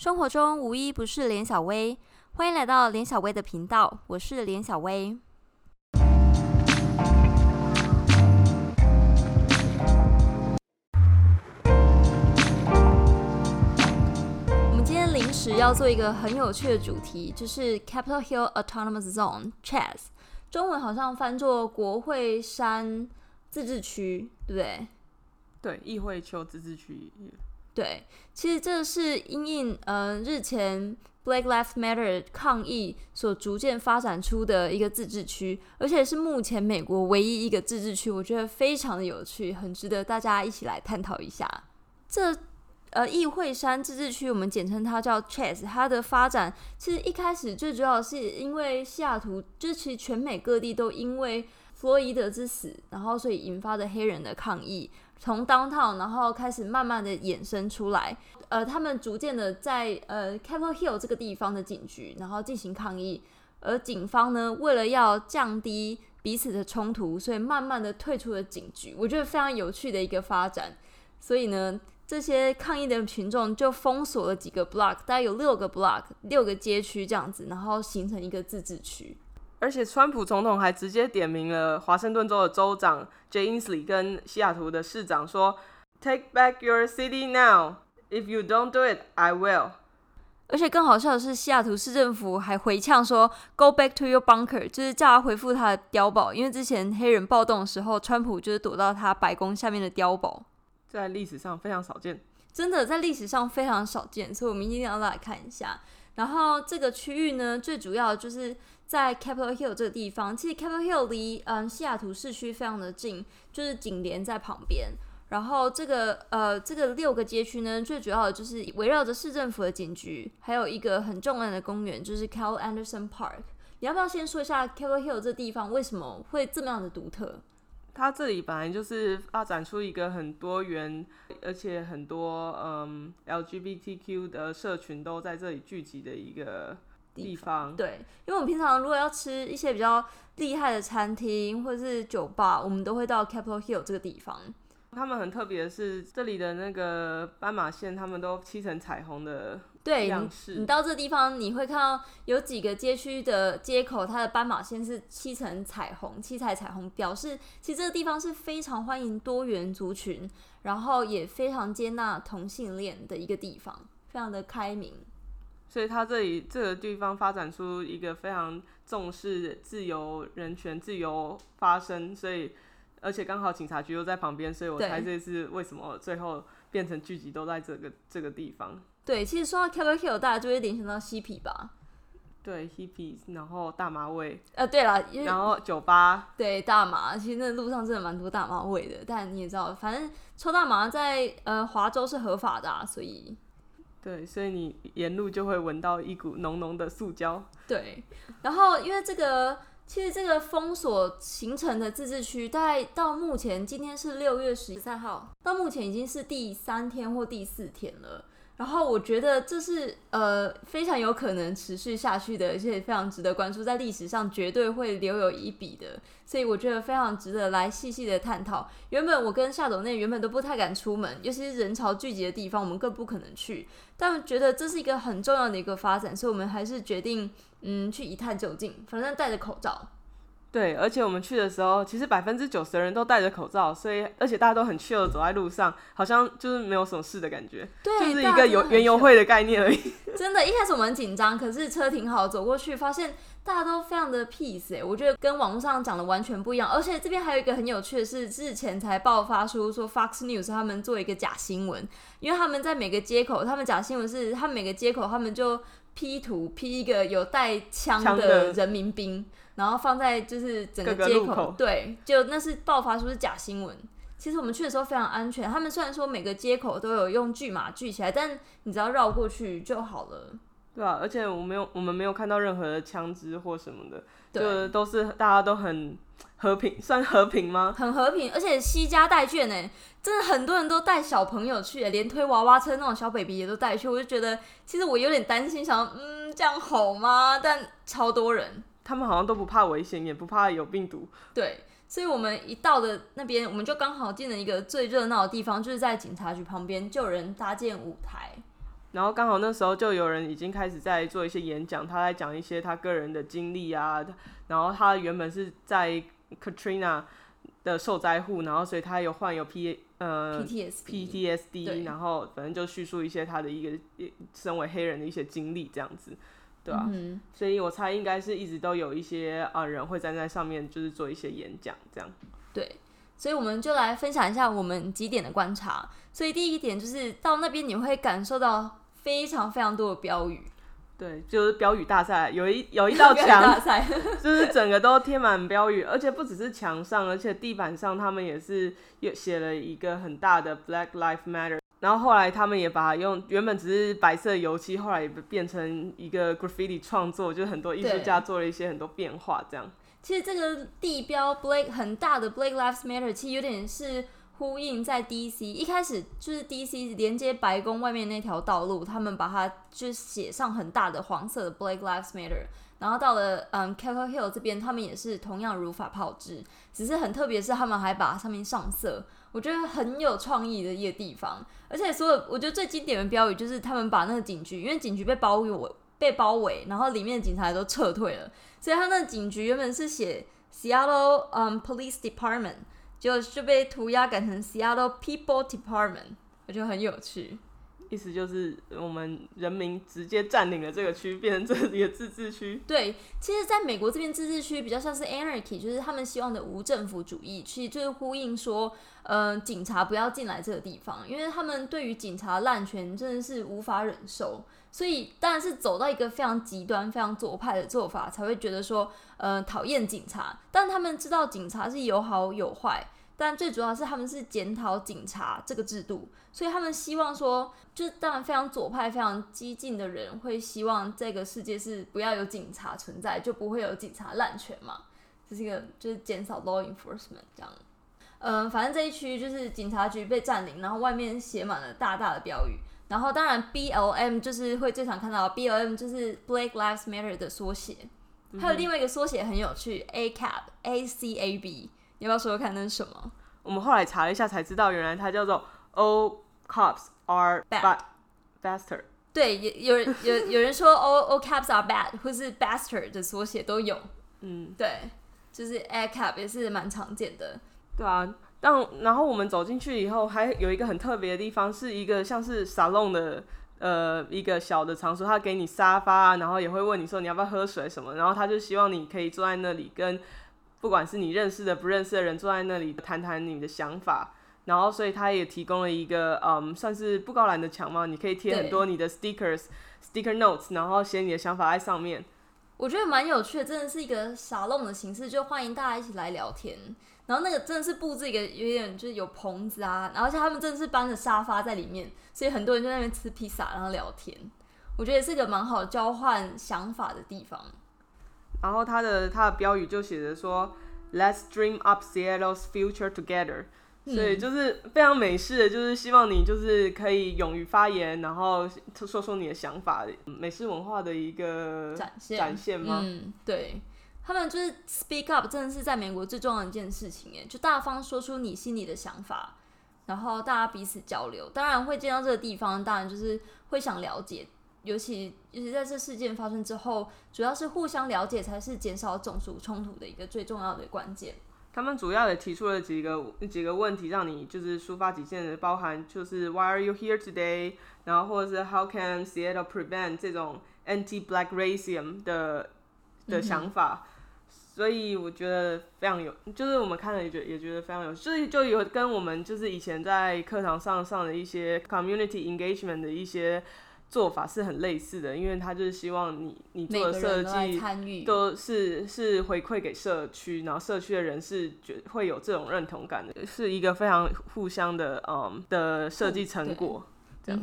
生活中无一不是连小薇，欢迎来到连小薇的频道，我是连小薇。我们今天临时要做一个很有趣的主题，就是 Capitol Hill Autonomous Zone Chess，中文好像翻作国会山自治区，对不对？对，议会丘自治区。对，其实这是因应呃日前 Black Lives Matter 抗议所逐渐发展出的一个自治区，而且是目前美国唯一一个自治区，我觉得非常的有趣，很值得大家一起来探讨一下。这呃议会山自治区，我们简称它叫 Chess，它的发展其实一开始最主要是因为西雅图，就是其实全美各地都因为弗洛伊德之死，然后所以引发的黑人的抗议。从当套，然后开始慢慢的衍生出来，呃，他们逐渐的在呃 Capitol Hill 这个地方的警局，然后进行抗议，而警方呢，为了要降低彼此的冲突，所以慢慢的退出了警局。我觉得非常有趣的一个发展。所以呢，这些抗议的群众就封锁了几个 block，大概有六个 block，六个街区这样子，然后形成一个自治区。而且，川普总统还直接点名了华盛顿州的州长 Jay Inslee 跟西雅图的市长说：“Take back your city now. If you don't do it, I will.” 而且更好笑的是，西雅图市政府还回呛说：“Go back to your bunker。”就是叫他回复他的碉堡，因为之前黑人暴动的时候，川普就是躲到他白宫下面的碉堡，在历史上非常少见，真的在历史上非常少见，所以我们一定要来看一下。然后这个区域呢，最主要就是在 Capitol Hill 这个地方。其实 Capitol Hill 离嗯西雅图市区非常的近，就是紧连在旁边。然后这个呃这个六个街区呢，最主要的就是围绕着市政府的警局，还有一个很重要的公园，就是 Cal Anderson Park。你要不要先说一下 Capitol Hill 这地方为什么会这么样的独特？它这里本来就是发展出一个很多元，而且很多嗯 LGBTQ 的社群都在这里聚集的一个地方。对，因为我们平常如果要吃一些比较厉害的餐厅或者是酒吧，我们都会到 Capitol Hill 这个地方。他们很特别的是，这里的那个斑马线，他们都漆成彩虹的。对，你到这地方你会看到有几个街区的街口，它的斑马线是七层彩虹，七彩彩虹，表示其实这个地方是非常欢迎多元族群，然后也非常接纳同性恋的一个地方，非常的开明。所以它这里这个地方发展出一个非常重视自由、人权、自由发声，所以而且刚好警察局又在旁边，所以我猜这是为什么最后变成聚集都在这个这个地方。对，其实说到 Capitol Hill，大家就会联想到嬉皮吧？对嬉皮，然后大麻味。呃，对了，然后酒吧。对，大麻，其实那路上真的蛮多大麻味的。但你也知道，反正抽大麻在呃华州是合法的，所以。对，所以你沿路就会闻到一股浓浓的塑胶。对，然后因为这个，其实这个封锁形成的自治区，大概到目前今天是六月十三号，到目前已经是第三天或第四天了。然后我觉得这是呃非常有可能持续下去的，而且非常值得关注，在历史上绝对会留有一笔的，所以我觉得非常值得来细细的探讨。原本我跟夏总内原本都不太敢出门，尤其是人潮聚集的地方，我们更不可能去。但觉得这是一个很重要的一个发展，所以我们还是决定嗯去一探究竟，反正戴着口罩。对，而且我们去的时候，其实百分之九十的人都戴着口罩，所以而且大家都很 chill 走在路上，好像就是没有什么事的感觉，就是一个游园游会的概念而已。真的，一开始我们很紧张，可是车停好，走过去发现大家都非常的 peace 哎，我觉得跟网络上讲的完全不一样。而且这边还有一个很有趣的是，之前才爆发出说 Fox News 他们做一个假新闻，因为他们在每个街口，他们假新闻是他们每个街口他们就 P 图 P 一个有带枪的人民兵。然后放在就是整个街口，对，就那是爆发出是假新闻。其实我们去的时候非常安全，他们虽然说每个街口都有用巨码聚起来，但你只要绕过去就好了。对啊，而且我没有，我们没有看到任何的枪支或什么的，就都是大家都很和平，算和平吗？很和平，而且惜家带眷呢，真的很多人都带小朋友去，连推娃娃车那种小 baby 也都带去。我就觉得其实我有点担心，想嗯这样好吗？但超多人。他们好像都不怕危险，也不怕有病毒。对，所以我们一到的那边，我们就刚好进了一个最热闹的地方，就是在警察局旁边，就有人搭建舞台。然后刚好那时候就有人已经开始在做一些演讲，他在讲一些他个人的经历啊。然后他原本是在 Katrina 的受灾户，然后所以他有患有 P 呃 PTSD，然后反正就叙述一些他的一个身为黑人的一些经历这样子，对吧？所以我猜应该是一直都有一些啊人会站在上面，就是做一些演讲这样。对，所以我们就来分享一下我们几点的观察。所以第一点就是到那边你会感受到。非常非常多的标语，对，就是标语大赛，有一 有一道墙，就是整个都贴满标语，而且不只是墙上，而且地板上他们也是有写了一个很大的 Black Lives Matter，然后后来他们也把它用原本只是白色油漆，后来也变成一个 graffiti 创作，就是很多艺术家做了一些很多变化，这样。其实这个地标 Blake 很大的 Blake Lives Matter，其实有点是。呼应在 DC 一开始就是 DC 连接白宫外面那条道路，他们把它就写上很大的黄色的 Blake Lives Matter。然后到了嗯 Capitol Hill 这边，他们也是同样如法炮制，只是很特别是他们还把上面上色，我觉得很有创意的一个地方。而且所有我觉得最经典的标语就是他们把那个警局，因为警局被包围被包围，然后里面的警察都撤退了，所以他那个警局原本是写 Seattle 嗯 Police Department。就就被涂鸦改成 Seattle People Department，我觉得很有趣。意思就是我们人民直接占领了这个区，变成这里的自治区。对，其实在美国这边自治区比较像是 Anarchy，就是他们希望的无政府主义，其实就是呼应说，呃，警察不要进来这个地方，因为他们对于警察滥权真的是无法忍受。所以当然是走到一个非常极端、非常左派的做法，才会觉得说，呃，讨厌警察。但他们知道警察是有好有坏，但最主要是他们是检讨警察这个制度。所以他们希望说，就是当然非常左派、非常激进的人会希望这个世界是不要有警察存在，就不会有警察滥权嘛。这是一个就是减少 law enforcement 这样。嗯，反正这一区就是警察局被占领，然后外面写满了大大的标语。然后，当然，B L M 就是会最常看到，B L M 就是 Black Lives Matter 的缩写。还有另外一个缩写很有趣，A C A B A C A B，你要不要说说看那是什么？我们后来查了一下才知道，原来它叫做 All Cops Are Bad Bastard。对，有有人有有人说 All All Cops Are Bad，或是 Bastard 的缩写都有。嗯，对，就是 A c a p 也是蛮常见的。对啊。但然后我们走进去以后，还有一个很特别的地方，是一个像是沙龙的呃一个小的场所，他给你沙发，然后也会问你说你要不要喝水什么，然后他就希望你可以坐在那里，跟不管是你认识的不认识的人坐在那里谈谈你的想法，然后所以他也提供了一个嗯算是布告栏的墙嘛，你可以贴很多你的 stickers sticker notes，然后写你的想法在上面。我觉得蛮有趣的，真的是一个沙龙的形式，就欢迎大家一起来聊天。然后那个真的是布置一个有点就是有棚子啊，然后像他们真的是搬着沙发在里面，所以很多人在那边吃披萨然后聊天。我觉得是一个蛮好交换想法的地方。然后他的他的标语就写着说，Let's dream up Seattle's future together。所以就是非常美式的，就是希望你就是可以勇于发言，然后说说你的想法，美式文化的一个展现展现吗？嗯，对。他们就是 speak up，真的是在美国最重要的一件事情诶，就大方说出你心里的想法，然后大家彼此交流。当然会见到这个地方，当然就是会想了解，尤其尤其在这事件发生之后，主要是互相了解才是减少种族冲突的一个最重要的关键。他们主要也提出了几个几个问题，让你就是抒发己见的，包含就是 Why are you here today？然后或者是 How can Seattle prevent 这种 anti-black racism 的的想法。所以我觉得非常有，就是我们看了也觉也觉得非常有，就是就有跟我们就是以前在课堂上上的一些 community engagement 的一些做法是很类似的，因为他就是希望你你做的设计都是是回馈给社区，然后社区的人是觉会有这种认同感的，是一个非常互相的嗯的设计成果。这样，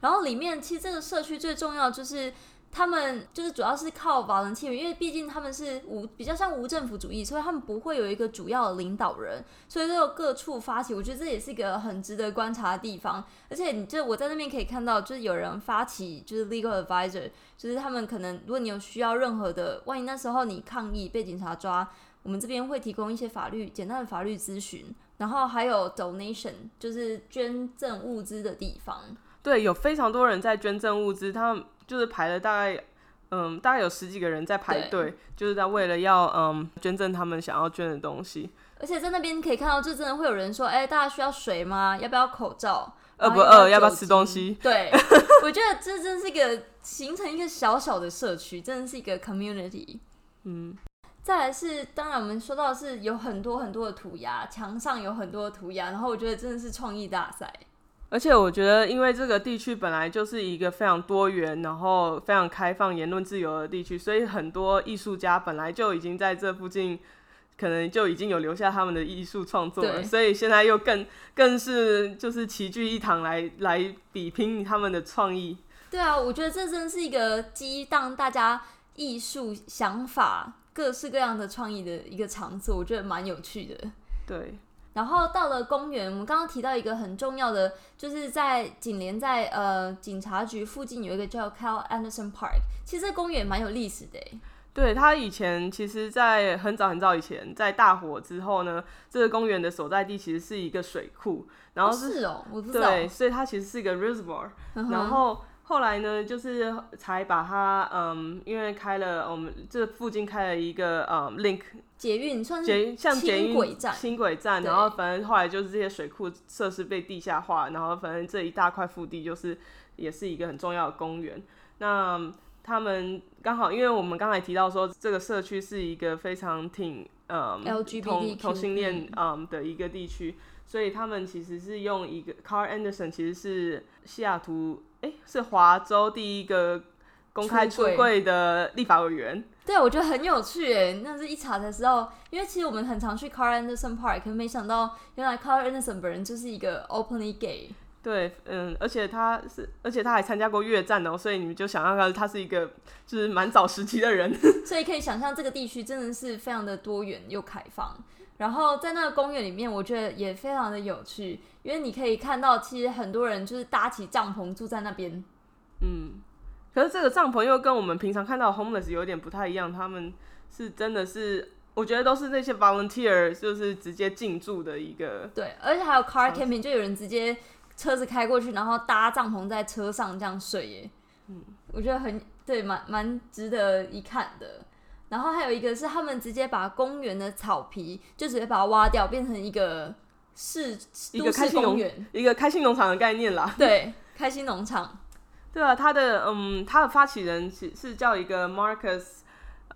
然后里面其实这个社区最重要就是。他们就是主要是靠瓦伦契因为毕竟他们是无比较像无政府主义，所以他们不会有一个主要的领导人，所以都有各处发起。我觉得这也是一个很值得观察的地方。而且，你就我在那边可以看到，就是有人发起，就是 legal advisor，就是他们可能如果你有需要任何的，万一那时候你抗议被警察抓，我们这边会提供一些法律简单的法律咨询，然后还有 donation，就是捐赠物资的地方。对，有非常多人在捐赠物资，他们就是排了大概，嗯，大概有十几个人在排队，就是在为了要嗯捐赠他们想要捐的东西。而且在那边可以看到，就真的会有人说：“哎，大家需要水吗？要不要口罩？饿不饿？要不要吃东西？”对，我觉得这真是一个形成一个小小的社区，真的是一个 community。嗯。再来是，当然我们说到是有很多很多的涂鸦，墙上有很多的涂鸦，然后我觉得真的是创意大赛。而且我觉得，因为这个地区本来就是一个非常多元，然后非常开放、言论自由的地区，所以很多艺术家本来就已经在这附近，可能就已经有留下他们的艺术创作了。所以现在又更更是就是齐聚一堂来来比拼他们的创意。对啊，我觉得这真的是一个激荡大家艺术想法。各式各样的创意的一个场所，我觉得蛮有趣的。对，然后到了公园，我们刚刚提到一个很重要的，就是在紧连在呃警察局附近有一个叫 Cal Anderson Park。其实这公园蛮有历史的。对，它以前其实，在很早很早以前，在大火之后呢，这个公园的所在地其实是一个水库，然后是哦，我不知道，对，所以它其实是一个 reservoir，然后。后来呢，就是才把它，嗯，因为开了我们这附近开了一个，嗯，link 捷运，算是像捷运站，轻轨站，然后反正后来就是这些水库设施被地下化，然后反正这一大块腹地就是也是一个很重要的公园。那他们刚好，因为我们刚才提到说这个社区是一个非常挺，嗯同同性恋，嗯的一个地区，所以他们其实是用一个 Car Anderson，其实是西雅图。哎，是华州第一个公开出柜的立法委员。对，我觉得很有趣诶，那是一查才知道，因为其实我们很常去 Carl Anderson Park，可没想到原来 Carl Anderson 本人就是一个 openly gay。对，嗯，而且他是，而且他还参加过越战哦，所以你们就想象他，他是一个就是蛮早时期的人。所以可以想象这个地区真的是非常的多元又开放。然后在那个公园里面，我觉得也非常的有趣。因为你可以看到，其实很多人就是搭起帐篷住在那边。嗯，可是这个帐篷又跟我们平常看到 homeless 有点不太一样。他们是真的是，我觉得都是那些 volunteer，就是直接进驻的一个。对，而且还有 car camping，就有人直接车子开过去，然后搭帐篷在车上这样睡耶。嗯，我觉得很对，蛮蛮值得一看的。然后还有一个是，他们直接把公园的草皮就直接把它挖掉，变成一个。市一个开心农园，一个开心农场的概念啦。对，开心农场。对啊，他的嗯，他的发起人是是叫一个 Marcus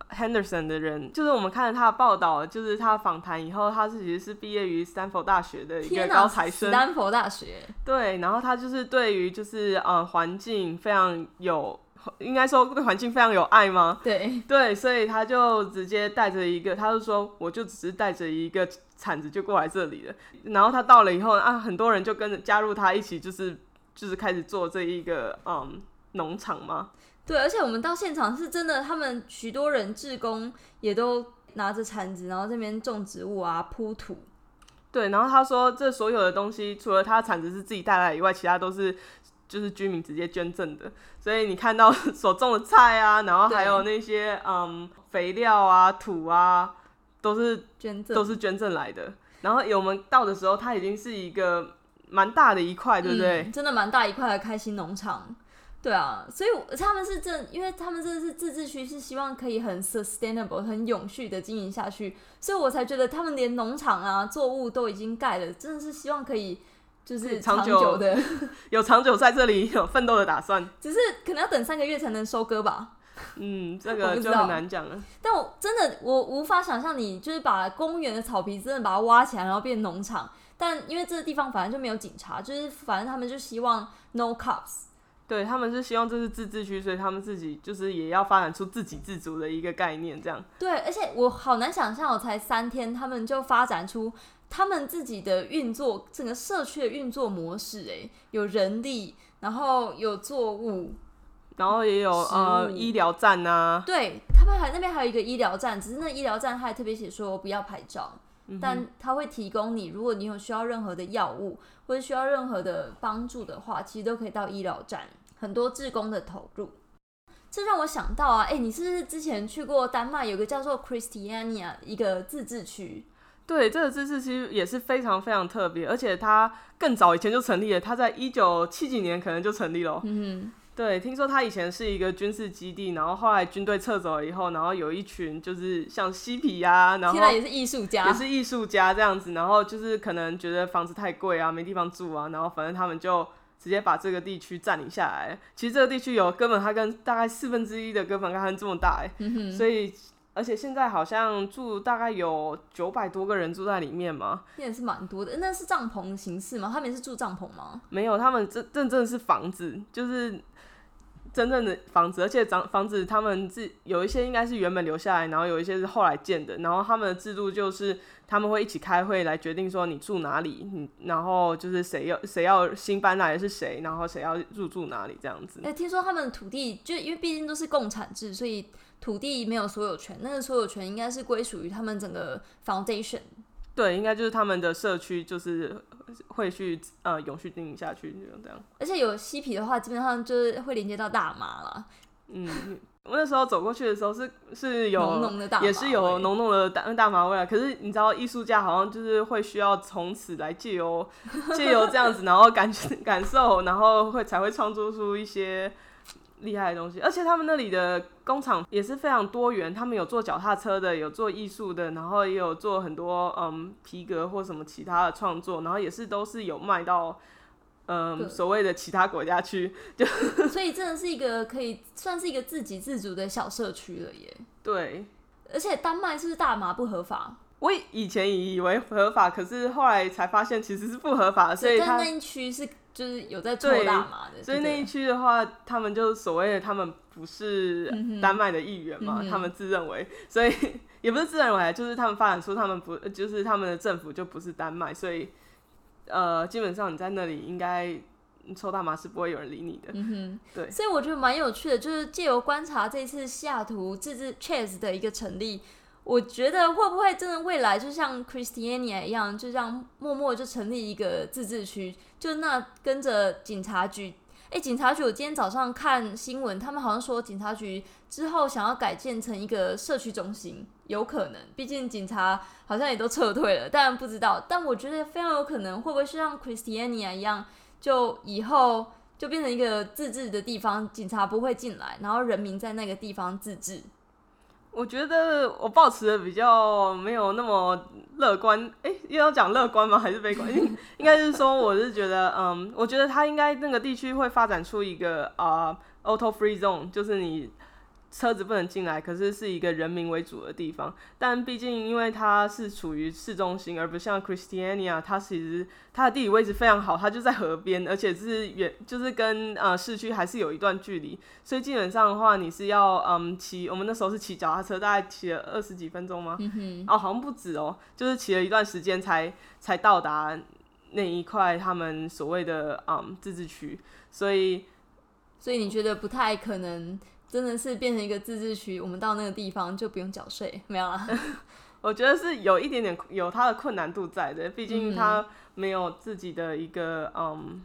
Henderson 的人，就是我们看了他的报道，就是他访谈以后，他是其实是毕业于斯坦福大学的一个高材生。斯坦福大学。对，然后他就是对于就是呃环境非常有。应该说对环境非常有爱吗？对对，所以他就直接带着一个，他就说我就只是带着一个铲子就过来这里了。然后他到了以后啊，很多人就跟着加入他一起，就是就是开始做这一个嗯农场吗？对，而且我们到现场是真的，他们许多人志工也都拿着铲子，然后这边种植物啊，铺土。对，然后他说这所有的东西，除了他铲子是自己带来以外，其他都是。就是居民直接捐赠的，所以你看到 所种的菜啊，然后还有那些嗯肥料啊、土啊，都是捐赠，都是捐赠来的。然后我们到的时候，它已经是一个蛮大的一块，对不对？真的蛮大一块的开心农场。对啊，所以他们是这，因为他们这是自治区，是希望可以很 sustainable、很永续的经营下去，所以我才觉得他们连农场啊、作物都已经盖了，真的是希望可以。就是 长久的，有长久在这里 有奋斗的打算，只是可能要等三个月才能收割吧。嗯，这个就很难讲了。但我真的我无法想象，你就是把公园的草皮真的把它挖起来，然后变农场。但因为这个地方反正就没有警察，就是反正他们就希望 no cops。对他们是希望这是自治区，所以他们自己就是也要发展出自给自足的一个概念，这样。对，而且我好难想象，我才三天，他们就发展出。他们自己的运作，整个社区的运作模式，哎，有人力，然后有作物，然后也有呃医疗站呐。对他们还那边还有一个医疗站，只是那医疗站他还特别写说不要拍照，但他会提供你，如果你有需要任何的药物或者需要任何的帮助的话，其实都可以到医疗站。很多志工的投入，这让我想到啊，哎，你是不是之前去过丹麦有个叫做 Christiania 一个自治区？对，这个自治区也是非常非常特别，而且它更早以前就成立了，它在一九七几年可能就成立了。嗯对，听说它以前是一个军事基地，然后后来军队撤走了以后，然后有一群就是像嬉皮呀，然后现在也是艺术家，也是艺术家这样子，然后就是可能觉得房子太贵啊，没地方住啊，然后反正他们就直接把这个地区占领下来。其实这个地区有哥本哈根大概四分之一的哥本哈根这么大，哎，所以。而且现在好像住大概有九百多个人住在里面嘛，也是蛮多的。那是帐篷形式吗？他们是住帐篷吗？没有，他们真真正是房子，就是真正的房子。而且房房子他们自有一些应该是原本留下来，然后有一些是后来建的。然后他们的制度就是他们会一起开会来决定说你住哪里，你，然后就是谁要谁要新搬来的是谁，然后谁要入住哪里这样子。哎，听说他们土地就因为毕竟都是共产制，所以。土地没有所有权，那个所有权应该是归属于他们整个 foundation。对，应该就是他们的社区，就是会去呃永续经营下去这样。而且有嬉皮的话，基本上就是会连接到大麻了。嗯，我那时候走过去的时候是是有浓浓的大，也是有浓浓的大大麻味啊。可是你知道，艺术家好像就是会需要从此来借由 借由这样子，然后感 感受，然后会才会创作出一些。厉害的东西，而且他们那里的工厂也是非常多元。他们有做脚踏车的，有做艺术的，然后也有做很多嗯皮革或什么其他的创作，然后也是都是有卖到嗯所谓的其他国家去。就 所以真的是一个可以算是一个自给自足的小社区了耶。对，而且丹麦是不是大麻不合法？我以前以为合法，可是后来才发现其实是不合法，所以他那一区是。就是有在做大麻的，所以那一区的话，他们就所谓的他们不是丹麦的议员嘛，他们自认为，所以 也不是自认为，就是他们发展出他们不，就是他们的政府就不是丹麦，所以呃，基本上你在那里应该抽大麻是不会有人理你的。嗯哼，对。所以我觉得蛮有趣的，就是借由观察这次西雅图自治 Chase 的一个成立。我觉得会不会真的未来就像 Christiania 一样，就这样默默就成立一个自治区，就那跟着警察局。哎，警察局，我今天早上看新闻，他们好像说警察局之后想要改建成一个社区中心，有可能。毕竟警察好像也都撤退了，当然不知道。但我觉得非常有可能，会不会是像 Christiania 一样，就以后就变成一个自治的地方，警察不会进来，然后人民在那个地方自治。我觉得我保持的比较没有那么乐观，哎，又要讲乐观吗？还是悲观？应该是说，我是觉得，嗯，我觉得它应该那个地区会发展出一个啊，auto free zone，就是你。车子不能进来，可是是一个人民为主的地方。但毕竟因为它是处于市中心，而不像 Christiania，它其实它的地理位置非常好，它就在河边，而且是远，就是跟呃市区还是有一段距离。所以基本上的话，你是要嗯骑，我们那时候是骑脚踏车，大概骑了二十几分钟吗？哦，好像不止哦，就是骑了一段时间才才到达那一块他们所谓的嗯自治区。所以，所以你觉得不太可能？真的是变成一个自治区，我们到那个地方就不用缴税，没有啦？我觉得是有一点点有它的困难度在的，毕竟它没有自己的一个嗯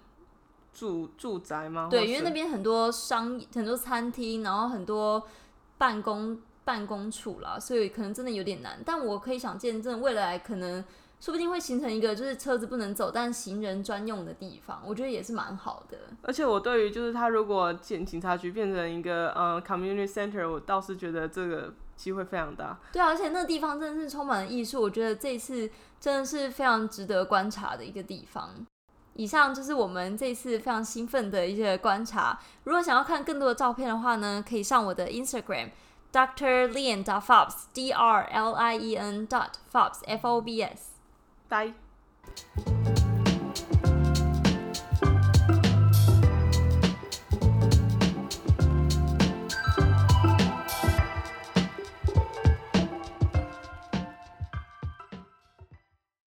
住住宅嘛。对，因为那边很多商很多餐厅，然后很多办公办公处啦，所以可能真的有点难。但我可以想见证未来可能。说不定会形成一个就是车子不能走，但行人专用的地方，我觉得也是蛮好的。而且我对于就是他如果建警察局变成一个呃 community center，我倒是觉得这个机会非常大。对啊，而且那个地方真的是充满了艺术，我觉得这次真的是非常值得观察的一个地方。以上就是我们这次非常兴奋的一些观察。如果想要看更多的照片的话呢，可以上我的 Instagram Dr. Lien dot Fobs D R L I E N dot Fobs F O B S。tay